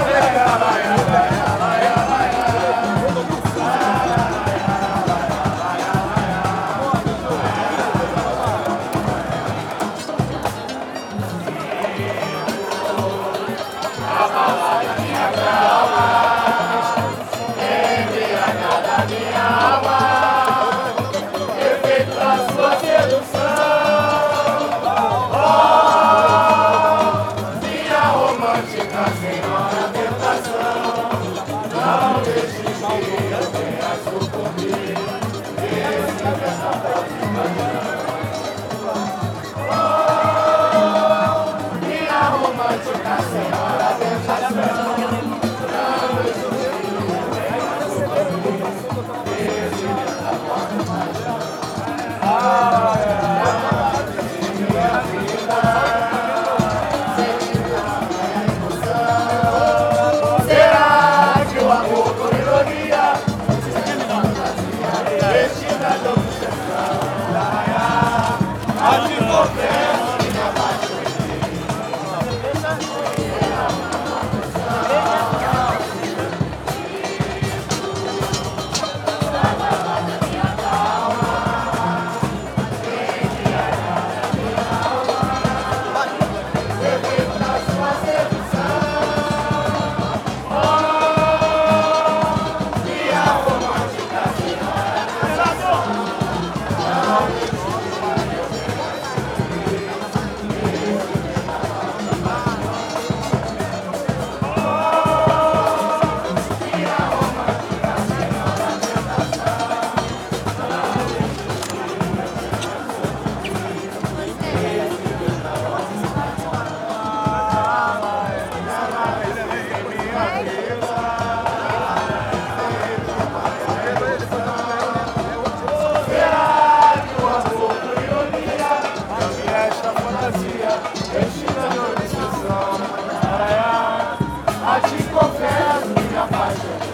Caralho! Mas te confesso que.